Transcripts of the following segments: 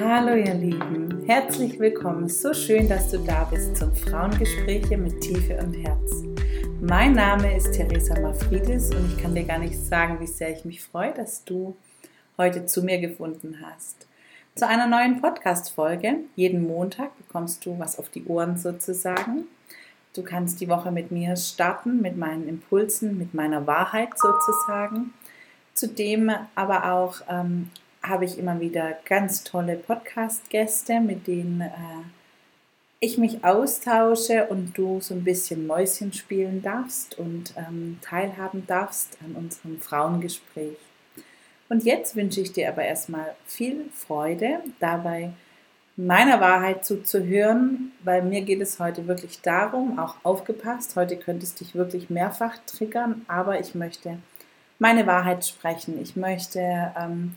Hallo ihr Lieben, herzlich willkommen. So schön, dass du da bist zum Frauengespräche mit Tiefe und Herz. Mein Name ist Theresa Mafridis und ich kann dir gar nicht sagen, wie sehr ich mich freue, dass du heute zu mir gefunden hast. Zu einer neuen Podcast-Folge. Jeden Montag bekommst du was auf die Ohren sozusagen. Du kannst die Woche mit mir starten, mit meinen Impulsen, mit meiner Wahrheit sozusagen. Zudem aber auch ähm, habe ich immer wieder ganz tolle Podcast-Gäste, mit denen äh, ich mich austausche und du so ein bisschen Mäuschen spielen darfst und ähm, teilhaben darfst an unserem Frauengespräch. Und jetzt wünsche ich dir aber erstmal viel Freude dabei, meiner Wahrheit zuzuhören, weil mir geht es heute wirklich darum, auch aufgepasst, heute könntest dich wirklich mehrfach triggern, aber ich möchte meine Wahrheit sprechen. Ich möchte ähm,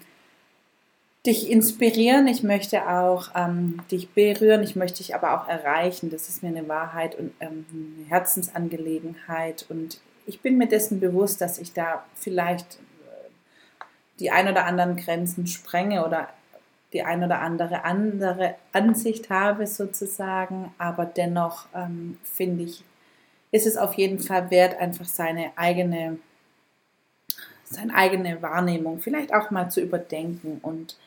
dich inspirieren, ich möchte auch ähm, dich berühren, ich möchte dich aber auch erreichen. Das ist mir eine Wahrheit und ähm, eine Herzensangelegenheit. Und ich bin mir dessen bewusst, dass ich da vielleicht äh, die ein oder anderen Grenzen sprenge oder die ein oder andere andere Ansicht habe sozusagen. Aber dennoch ähm, finde ich, ist es auf jeden Fall wert, einfach seine eigene, seine eigene Wahrnehmung vielleicht auch mal zu überdenken und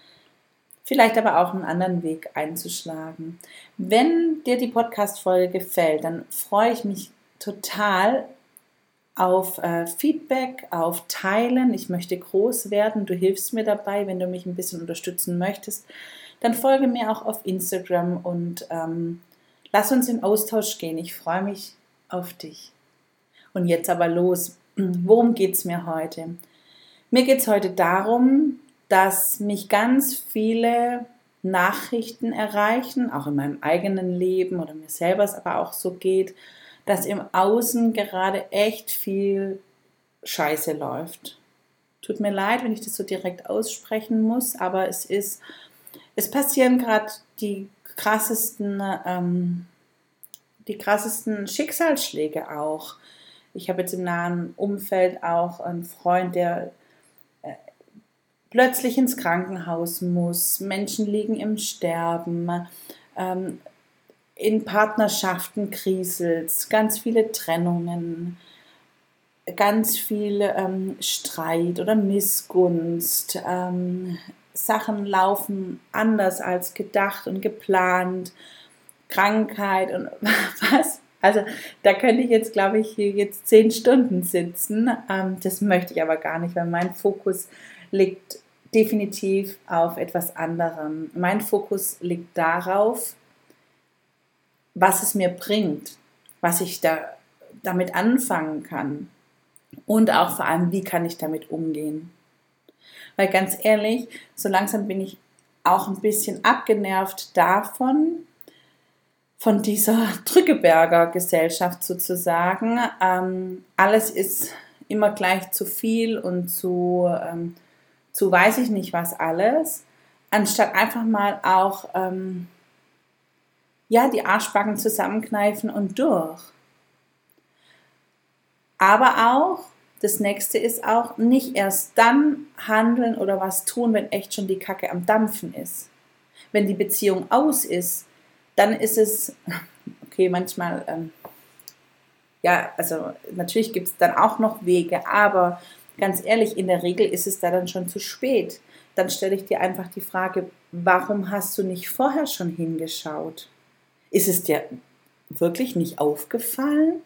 vielleicht aber auch einen anderen Weg einzuschlagen. Wenn dir die Podcast-Folge gefällt, dann freue ich mich total auf äh, Feedback, auf Teilen. Ich möchte groß werden. Du hilfst mir dabei, wenn du mich ein bisschen unterstützen möchtest. Dann folge mir auch auf Instagram und ähm, lass uns in Austausch gehen. Ich freue mich auf dich. Und jetzt aber los. Worum geht es mir heute? Mir geht es heute darum, dass mich ganz viele Nachrichten erreichen, auch in meinem eigenen Leben oder mir selber es aber auch so geht, dass im Außen gerade echt viel Scheiße läuft. Tut mir leid, wenn ich das so direkt aussprechen muss, aber es ist, es passieren gerade die krassesten, ähm, die krassesten Schicksalsschläge auch. Ich habe jetzt im nahen Umfeld auch einen Freund, der plötzlich ins Krankenhaus muss, Menschen liegen im Sterben, ähm, in Partnerschaften kriselt, ganz viele Trennungen, ganz viel ähm, Streit oder Missgunst, ähm, Sachen laufen anders als gedacht und geplant, Krankheit und was. Also da könnte ich jetzt, glaube ich, hier jetzt zehn Stunden sitzen. Ähm, das möchte ich aber gar nicht, weil mein Fokus liegt definitiv auf etwas anderem. Mein Fokus liegt darauf, was es mir bringt, was ich da damit anfangen kann und auch vor allem, wie kann ich damit umgehen. Weil ganz ehrlich, so langsam bin ich auch ein bisschen abgenervt davon, von dieser Drückeberger Gesellschaft sozusagen. Ähm, alles ist immer gleich zu viel und zu ähm, zu weiß ich nicht was alles, anstatt einfach mal auch ähm, ja, die Arschbacken zusammenkneifen und durch. Aber auch, das nächste ist auch, nicht erst dann handeln oder was tun, wenn echt schon die Kacke am Dampfen ist. Wenn die Beziehung aus ist, dann ist es, okay, manchmal, ähm, ja, also natürlich gibt es dann auch noch Wege, aber ganz ehrlich, in der Regel ist es da dann schon zu spät. Dann stelle ich dir einfach die Frage, warum hast du nicht vorher schon hingeschaut? Ist es dir wirklich nicht aufgefallen?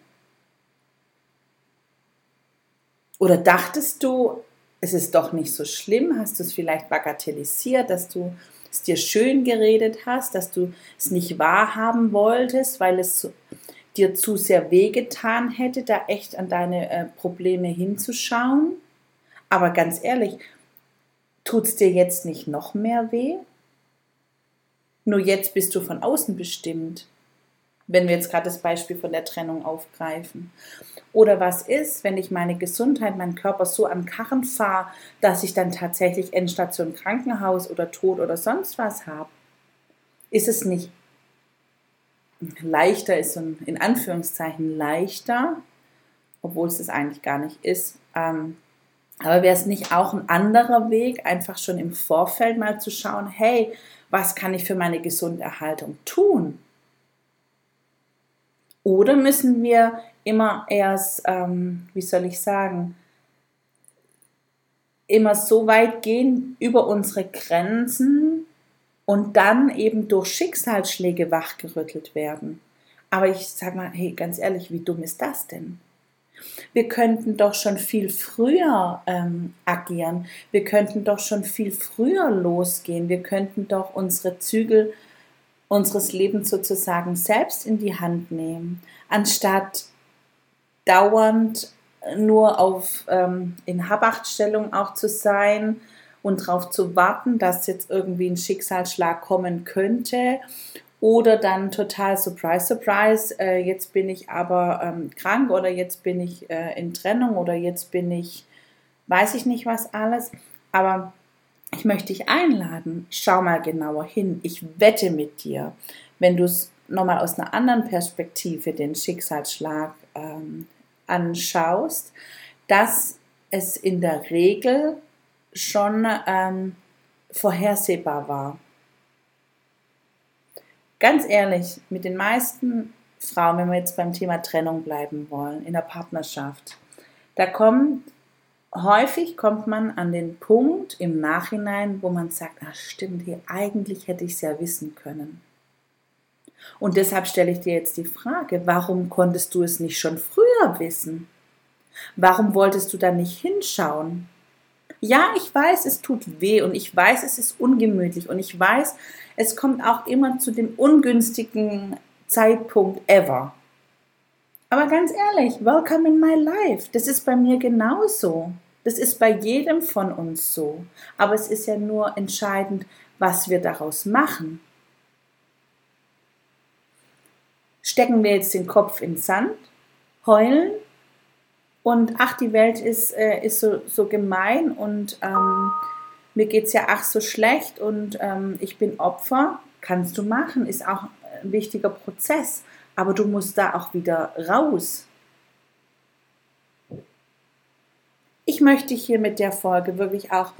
Oder dachtest du, es ist doch nicht so schlimm? Hast du es vielleicht bagatellisiert, dass du es dir schön geredet hast, dass du es nicht wahrhaben wolltest, weil es dir zu sehr wehgetan hätte, da echt an deine äh, Probleme hinzuschauen. Aber ganz ehrlich, tut es dir jetzt nicht noch mehr weh? Nur jetzt bist du von außen bestimmt, wenn wir jetzt gerade das Beispiel von der Trennung aufgreifen. Oder was ist, wenn ich meine Gesundheit, meinen Körper so an Karren fahre, dass ich dann tatsächlich Endstation Krankenhaus oder Tod oder sonst was habe? Ist es nicht leichter ist und in Anführungszeichen leichter, obwohl es das eigentlich gar nicht ist, ähm, Aber wäre es nicht auch ein anderer Weg, einfach schon im Vorfeld mal zu schauen, hey, was kann ich für meine Gesunderhaltung tun? Oder müssen wir immer erst, ähm, wie soll ich sagen, immer so weit gehen über unsere Grenzen und dann eben durch Schicksalsschläge wachgerüttelt werden? Aber ich sage mal, hey, ganz ehrlich, wie dumm ist das denn? Wir könnten doch schon viel früher ähm, agieren. Wir könnten doch schon viel früher losgehen. Wir könnten doch unsere Zügel unseres Lebens sozusagen selbst in die Hand nehmen, anstatt dauernd nur auf ähm, in Habachtstellung auch zu sein und darauf zu warten, dass jetzt irgendwie ein Schicksalsschlag kommen könnte oder dann total Surprise, Surprise, äh, jetzt bin ich aber ähm, krank oder jetzt bin ich äh, in Trennung oder jetzt bin ich, weiß ich nicht was alles. Aber ich möchte dich einladen, schau mal genauer hin. Ich wette mit dir, wenn du es nochmal aus einer anderen Perspektive den Schicksalsschlag ähm, anschaust, dass es in der Regel schon ähm, vorhersehbar war ganz ehrlich, mit den meisten Frauen, wenn wir jetzt beim Thema Trennung bleiben wollen, in der Partnerschaft, da kommt häufig kommt man an den Punkt im Nachhinein, wo man sagt, ach stimmt, hier eigentlich hätte ich es ja wissen können. Und deshalb stelle ich dir jetzt die Frage, warum konntest du es nicht schon früher wissen? Warum wolltest du da nicht hinschauen? Ja, ich weiß, es tut weh und ich weiß, es ist ungemütlich und ich weiß, es kommt auch immer zu dem ungünstigen Zeitpunkt ever. Aber ganz ehrlich, welcome in my life. Das ist bei mir genauso. Das ist bei jedem von uns so. Aber es ist ja nur entscheidend, was wir daraus machen. Stecken wir jetzt den Kopf in Sand, heulen und ach, die Welt ist, äh, ist so, so gemein und ähm, mir geht es ja ach so schlecht und ähm, ich bin Opfer, kannst du machen, ist auch ein wichtiger Prozess, aber du musst da auch wieder raus. Ich möchte hier mit der Folge wirklich auch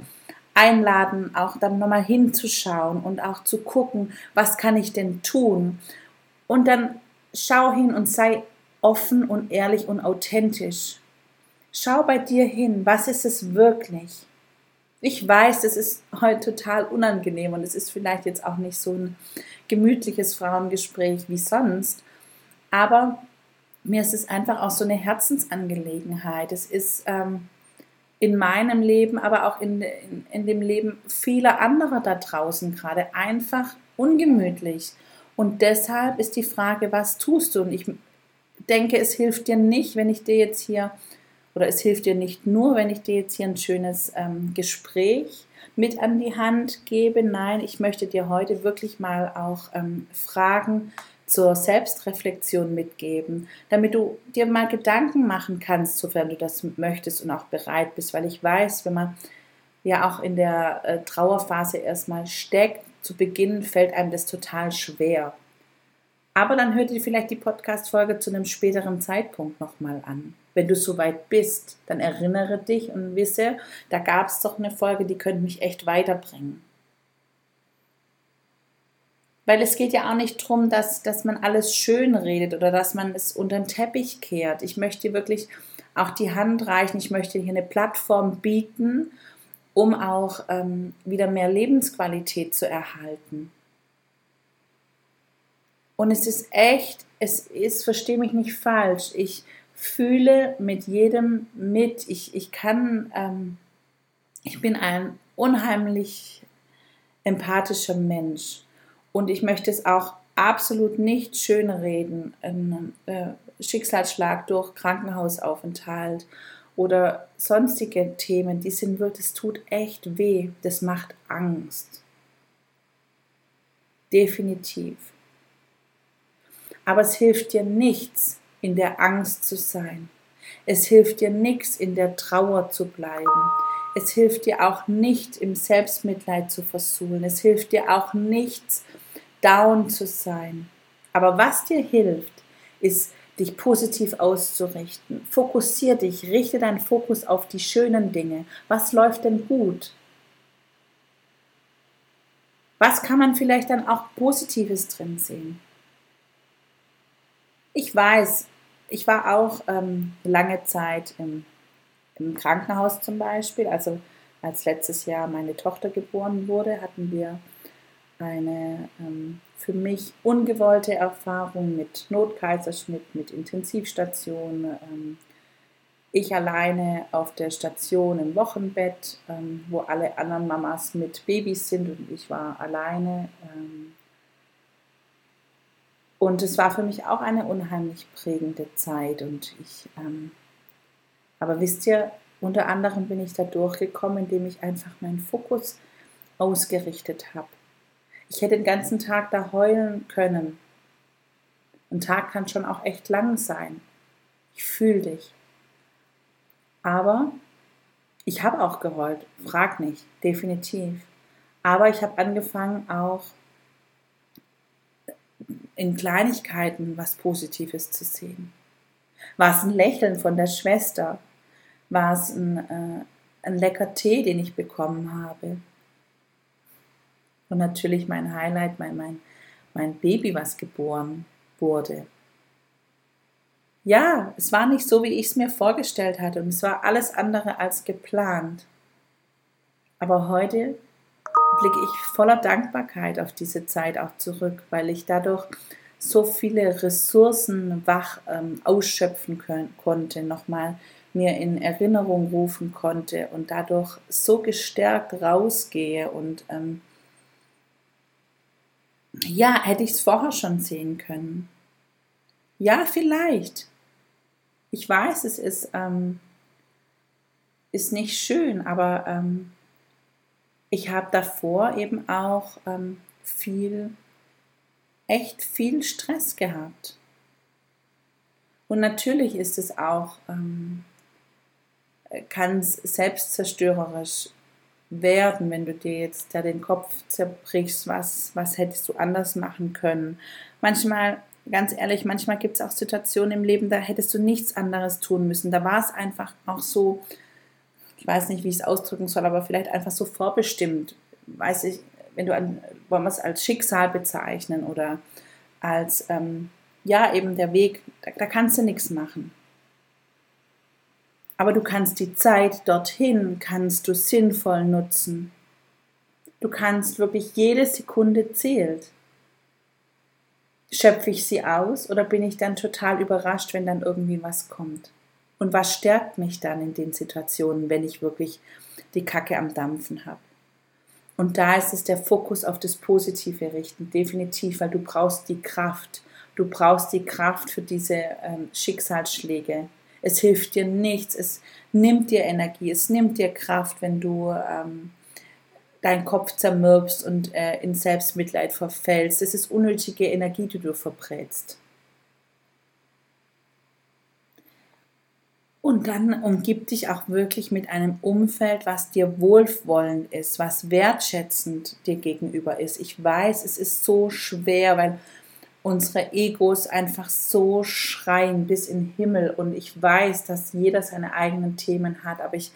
einladen, auch dann nochmal hinzuschauen und auch zu gucken, was kann ich denn tun. Und dann schau hin und sei offen und ehrlich und authentisch. Schau bei dir hin, was ist es wirklich? Ich weiß, das ist heute total unangenehm und es ist vielleicht jetzt auch nicht so ein gemütliches Frauengespräch wie sonst, aber mir ist es einfach auch so eine Herzensangelegenheit. Es ist ähm, in meinem Leben, aber auch in, in, in dem Leben vieler anderer da draußen gerade einfach ungemütlich. Und deshalb ist die Frage, was tust du? Und ich denke, es hilft dir nicht, wenn ich dir jetzt hier oder es hilft dir nicht nur, wenn ich dir jetzt hier ein schönes ähm, Gespräch mit an die Hand gebe. Nein, ich möchte dir heute wirklich mal auch ähm, Fragen zur Selbstreflexion mitgeben, damit du dir mal Gedanken machen kannst, sofern du das möchtest und auch bereit bist, weil ich weiß, wenn man ja auch in der äh, Trauerphase erstmal steckt, zu Beginn fällt einem das total schwer. Aber dann hört ihr vielleicht die Podcast-Folge zu einem späteren Zeitpunkt nochmal an. Wenn du soweit bist, dann erinnere dich und wisse, da gab es doch eine Folge, die könnte mich echt weiterbringen. Weil es geht ja auch nicht darum, dass, dass man alles schön redet oder dass man es unter den Teppich kehrt. Ich möchte wirklich auch die Hand reichen. Ich möchte hier eine Plattform bieten, um auch ähm, wieder mehr Lebensqualität zu erhalten. Und es ist echt, es ist, verstehe mich nicht falsch, ich fühle mit jedem mit. Ich, ich kann, ähm, ich bin ein unheimlich empathischer Mensch und ich möchte es auch absolut nicht schönreden. Ein äh, Schicksalsschlag durch Krankenhausaufenthalt oder sonstige Themen, die sind wirklich, das tut echt weh, das macht Angst. Definitiv. Aber es hilft dir nichts, in der Angst zu sein. Es hilft dir nichts, in der Trauer zu bleiben. Es hilft dir auch nicht, im Selbstmitleid zu versuhlen. Es hilft dir auch nichts, down zu sein. Aber was dir hilft, ist dich positiv auszurichten. Fokussier dich, richte deinen Fokus auf die schönen Dinge. Was läuft denn gut? Was kann man vielleicht dann auch Positives drin sehen? Ich weiß, ich war auch ähm, lange Zeit im, im Krankenhaus zum Beispiel. Also als letztes Jahr meine Tochter geboren wurde, hatten wir eine ähm, für mich ungewollte Erfahrung mit Notkaiserschnitt, mit Intensivstation. Ähm, ich alleine auf der Station im Wochenbett, ähm, wo alle anderen Mamas mit Babys sind und ich war alleine. Ähm, und es war für mich auch eine unheimlich prägende Zeit. Und ich, ähm, aber wisst ihr, unter anderem bin ich da durchgekommen, indem ich einfach meinen Fokus ausgerichtet habe. Ich hätte den ganzen Tag da heulen können. Ein Tag kann schon auch echt lang sein. Ich fühle dich. Aber ich habe auch geheult, frag nicht, definitiv. Aber ich habe angefangen auch in Kleinigkeiten was Positives zu sehen. War es ein Lächeln von der Schwester? War es ein, äh, ein lecker Tee, den ich bekommen habe? Und natürlich mein Highlight, mein, mein, mein Baby, was geboren wurde. Ja, es war nicht so, wie ich es mir vorgestellt hatte und es war alles andere als geplant. Aber heute blicke ich voller Dankbarkeit auf diese Zeit auch zurück, weil ich dadurch so viele Ressourcen wach ähm, ausschöpfen können, konnte, nochmal mir in Erinnerung rufen konnte und dadurch so gestärkt rausgehe und ähm, ja, hätte ich es vorher schon sehen können. Ja, vielleicht. Ich weiß, es ist, ähm, ist nicht schön, aber ähm, ich habe davor eben auch ähm, viel, echt viel Stress gehabt. Und natürlich ist es auch, ähm, kann es selbstzerstörerisch werden, wenn du dir jetzt da den Kopf zerbrichst, was, was hättest du anders machen können. Manchmal, ganz ehrlich, manchmal gibt es auch Situationen im Leben, da hättest du nichts anderes tun müssen. Da war es einfach auch so, ich weiß nicht, wie ich es ausdrücken soll, aber vielleicht einfach so vorbestimmt. Weiß ich, wenn du an, wollen wir es als Schicksal bezeichnen oder als, ähm, ja, eben der Weg, da, da kannst du nichts machen. Aber du kannst die Zeit dorthin, kannst du sinnvoll nutzen. Du kannst wirklich jede Sekunde zählt. Schöpfe ich sie aus oder bin ich dann total überrascht, wenn dann irgendwie was kommt? Und was stärkt mich dann in den Situationen, wenn ich wirklich die Kacke am Dampfen habe? Und da ist es der Fokus auf das Positive richten, definitiv, weil du brauchst die Kraft. Du brauchst die Kraft für diese ähm, Schicksalsschläge. Es hilft dir nichts, es nimmt dir Energie, es nimmt dir Kraft, wenn du ähm, deinen Kopf zermürbst und äh, in Selbstmitleid verfällst. Das ist unnötige Energie, die du verbrätst. Und dann umgib dich auch wirklich mit einem Umfeld, was dir wohlwollend ist, was wertschätzend dir gegenüber ist. Ich weiß, es ist so schwer, weil unsere Egos einfach so schreien bis in den Himmel. Und ich weiß, dass jeder seine eigenen Themen hat, aber ich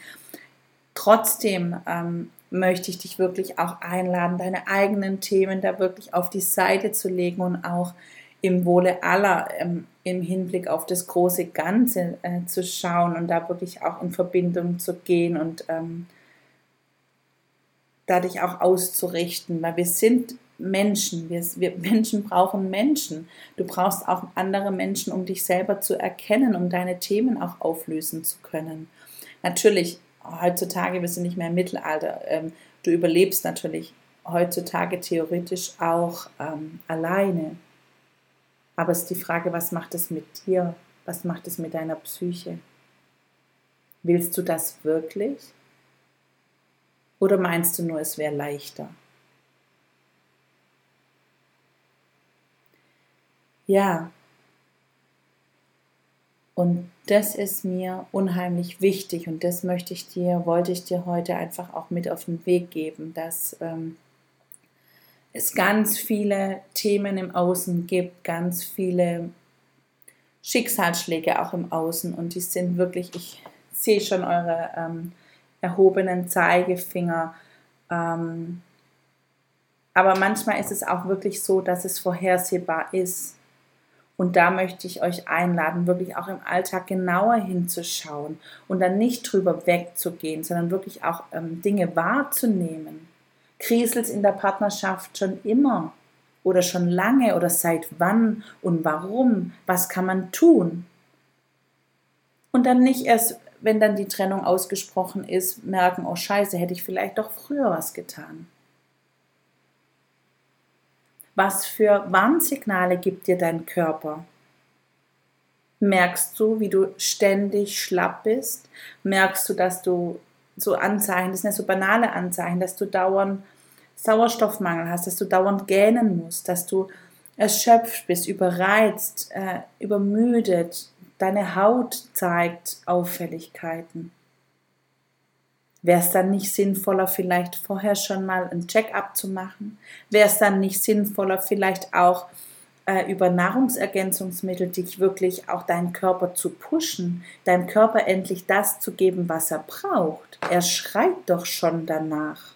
trotzdem ähm, möchte ich dich wirklich auch einladen, deine eigenen Themen da wirklich auf die Seite zu legen und auch im Wohle aller ähm, im Hinblick auf das große Ganze äh, zu schauen und da wirklich auch in Verbindung zu gehen und ähm, dadurch auch auszurichten, weil wir sind Menschen. Wir, wir, Menschen brauchen Menschen. Du brauchst auch andere Menschen, um dich selber zu erkennen, um deine Themen auch auflösen zu können. Natürlich, heutzutage, wir sind nicht mehr im Mittelalter, ähm, du überlebst natürlich heutzutage theoretisch auch ähm, alleine. Aber es ist die Frage, was macht es mit dir? Was macht es mit deiner Psyche? Willst du das wirklich? Oder meinst du nur, es wäre leichter? Ja. Und das ist mir unheimlich wichtig und das möchte ich dir, wollte ich dir heute einfach auch mit auf den Weg geben, dass ähm, es ganz viele Themen im Außen gibt, ganz viele Schicksalsschläge auch im Außen und die sind wirklich, ich sehe schon eure ähm, erhobenen Zeigefinger. Ähm, aber manchmal ist es auch wirklich so, dass es vorhersehbar ist. Und da möchte ich euch einladen, wirklich auch im Alltag genauer hinzuschauen und dann nicht drüber wegzugehen, sondern wirklich auch ähm, Dinge wahrzunehmen. Kriselt in der Partnerschaft schon immer oder schon lange oder seit wann und warum? Was kann man tun? Und dann nicht erst, wenn dann die Trennung ausgesprochen ist, merken, oh scheiße, hätte ich vielleicht doch früher was getan. Was für Warnsignale gibt dir dein Körper? Merkst du, wie du ständig schlapp bist? Merkst du, dass du so Anzeichen, das sind ja so banale Anzeichen, dass du dauernd Sauerstoffmangel hast, dass du dauernd gähnen musst, dass du erschöpft bist, überreizt, äh, übermüdet, deine Haut zeigt Auffälligkeiten. Wäre es dann nicht sinnvoller, vielleicht vorher schon mal ein Check-up zu machen? Wäre es dann nicht sinnvoller, vielleicht auch äh, über Nahrungsergänzungsmittel dich wirklich auch deinen Körper zu pushen, deinem Körper endlich das zu geben, was er braucht? Er schreit doch schon danach.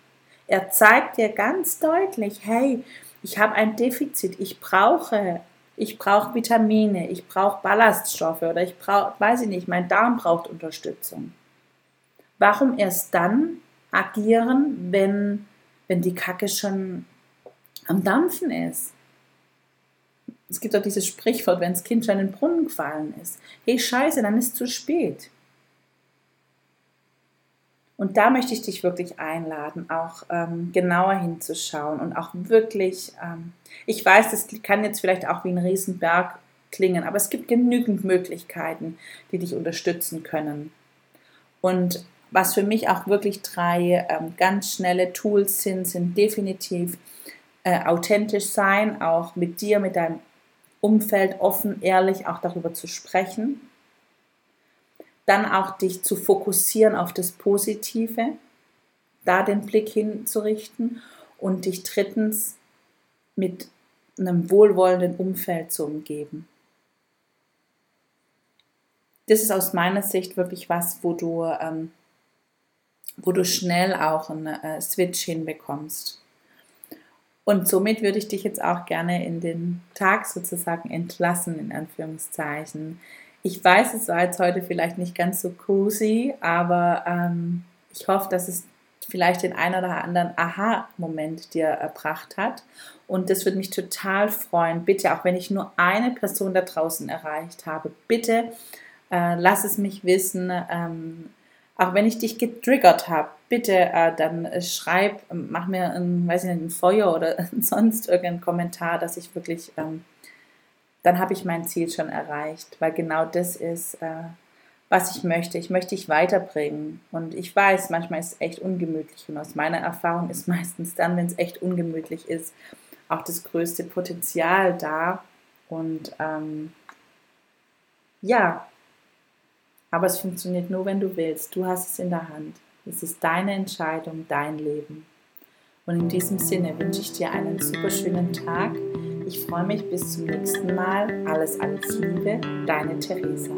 Er zeigt dir ganz deutlich, hey, ich habe ein Defizit, ich brauche, ich brauche Vitamine, ich brauche Ballaststoffe oder ich brauche, weiß ich nicht, mein Darm braucht Unterstützung. Warum erst dann agieren, wenn, wenn die Kacke schon am Dampfen ist? Es gibt auch dieses Sprichwort, wenn das Kind schon in den Brunnen gefallen ist. Hey, scheiße, dann ist es zu spät. Und da möchte ich dich wirklich einladen, auch ähm, genauer hinzuschauen und auch wirklich, ähm, ich weiß, das kann jetzt vielleicht auch wie ein Riesenberg klingen, aber es gibt genügend Möglichkeiten, die dich unterstützen können. Und was für mich auch wirklich drei ähm, ganz schnelle Tools sind, sind definitiv äh, authentisch sein, auch mit dir, mit deinem Umfeld offen, ehrlich auch darüber zu sprechen dann auch dich zu fokussieren auf das Positive, da den Blick hinzurichten und dich drittens mit einem wohlwollenden Umfeld zu umgeben. Das ist aus meiner Sicht wirklich was, wo du, ähm, wo du schnell auch einen äh, Switch hinbekommst. Und somit würde ich dich jetzt auch gerne in den Tag sozusagen entlassen, in Anführungszeichen. Ich weiß, es war jetzt heute vielleicht nicht ganz so cozy, aber ähm, ich hoffe, dass es vielleicht den einen oder anderen Aha-Moment dir erbracht hat. Und das würde mich total freuen. Bitte, auch wenn ich nur eine Person da draußen erreicht habe, bitte äh, lass es mich wissen. Ähm, auch wenn ich dich getriggert habe, bitte äh, dann äh, schreib, mach mir ein, weiß ich nicht, ein Feuer oder sonst irgendeinen Kommentar, dass ich wirklich ähm, dann habe ich mein Ziel schon erreicht, weil genau das ist, äh, was ich möchte. Ich möchte dich weiterbringen. Und ich weiß, manchmal ist es echt ungemütlich. Und aus meiner Erfahrung ist meistens dann, wenn es echt ungemütlich ist, auch das größte Potenzial da. Und ähm, ja, aber es funktioniert nur, wenn du willst. Du hast es in der Hand. Es ist deine Entscheidung, dein Leben. Und in diesem Sinne wünsche ich dir einen super schönen Tag. Ich freue mich bis zum nächsten Mal. Alles, alles Liebe, deine Theresa.